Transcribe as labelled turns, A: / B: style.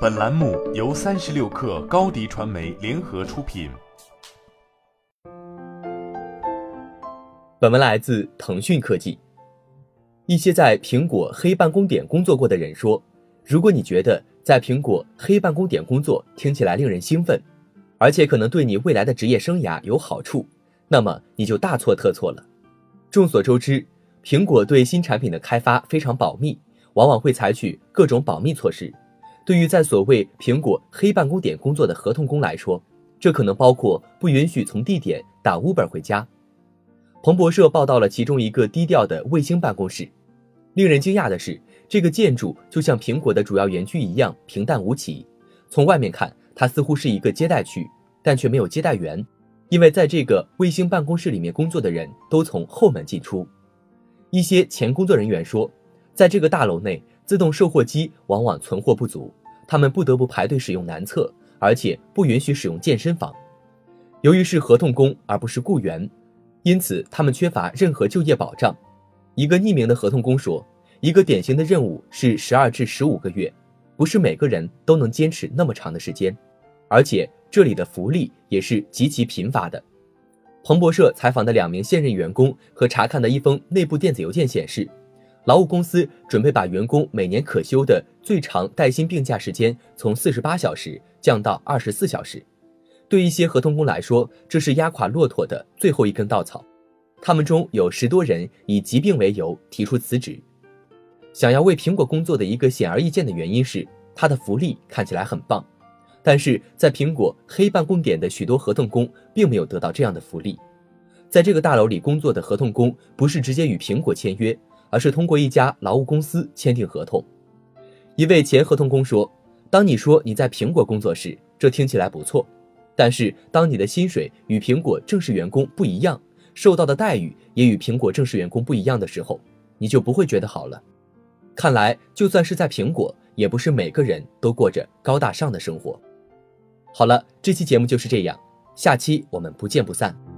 A: 本栏目由三十六氪高低传媒联合出品。
B: 本文来自腾讯科技。一些在苹果黑办公点工作过的人说，如果你觉得在苹果黑办公点工作听起来令人兴奋，而且可能对你未来的职业生涯有好处，那么你就大错特错了。众所周知，苹果对新产品的开发非常保密，往往会采取各种保密措施。对于在所谓苹果黑办公点工作的合同工来说，这可能包括不允许从地点打 Uber 回家。彭博社报道了其中一个低调的卫星办公室。令人惊讶的是，这个建筑就像苹果的主要园区一样平淡无奇。从外面看，它似乎是一个接待区，但却没有接待员，因为在这个卫星办公室里面工作的人都从后门进出。一些前工作人员说，在这个大楼内，自动售货机往往存货不足。他们不得不排队使用男厕，而且不允许使用健身房。由于是合同工而不是雇员，因此他们缺乏任何就业保障。一个匿名的合同工说：“一个典型的任务是十二至十五个月，不是每个人都能坚持那么长的时间，而且这里的福利也是极其贫乏的。”彭博社采访的两名现任员工和查看的一封内部电子邮件显示。劳务公司准备把员工每年可休的最长带薪病假时间从四十八小时降到二十四小时。对一些合同工来说，这是压垮骆驼的最后一根稻草。他们中有十多人以疾病为由提出辞职。想要为苹果工作的一个显而易见的原因是，它的福利看起来很棒。但是在苹果黑办公点的许多合同工并没有得到这样的福利。在这个大楼里工作的合同工不是直接与苹果签约。而是通过一家劳务公司签订合同。一位前合同工说：“当你说你在苹果工作时，这听起来不错；但是当你的薪水与苹果正式员工不一样，受到的待遇也与苹果正式员工不一样的时候，你就不会觉得好了。看来，就算是在苹果，也不是每个人都过着高大上的生活。”好了，这期节目就是这样，下期我们不见不散。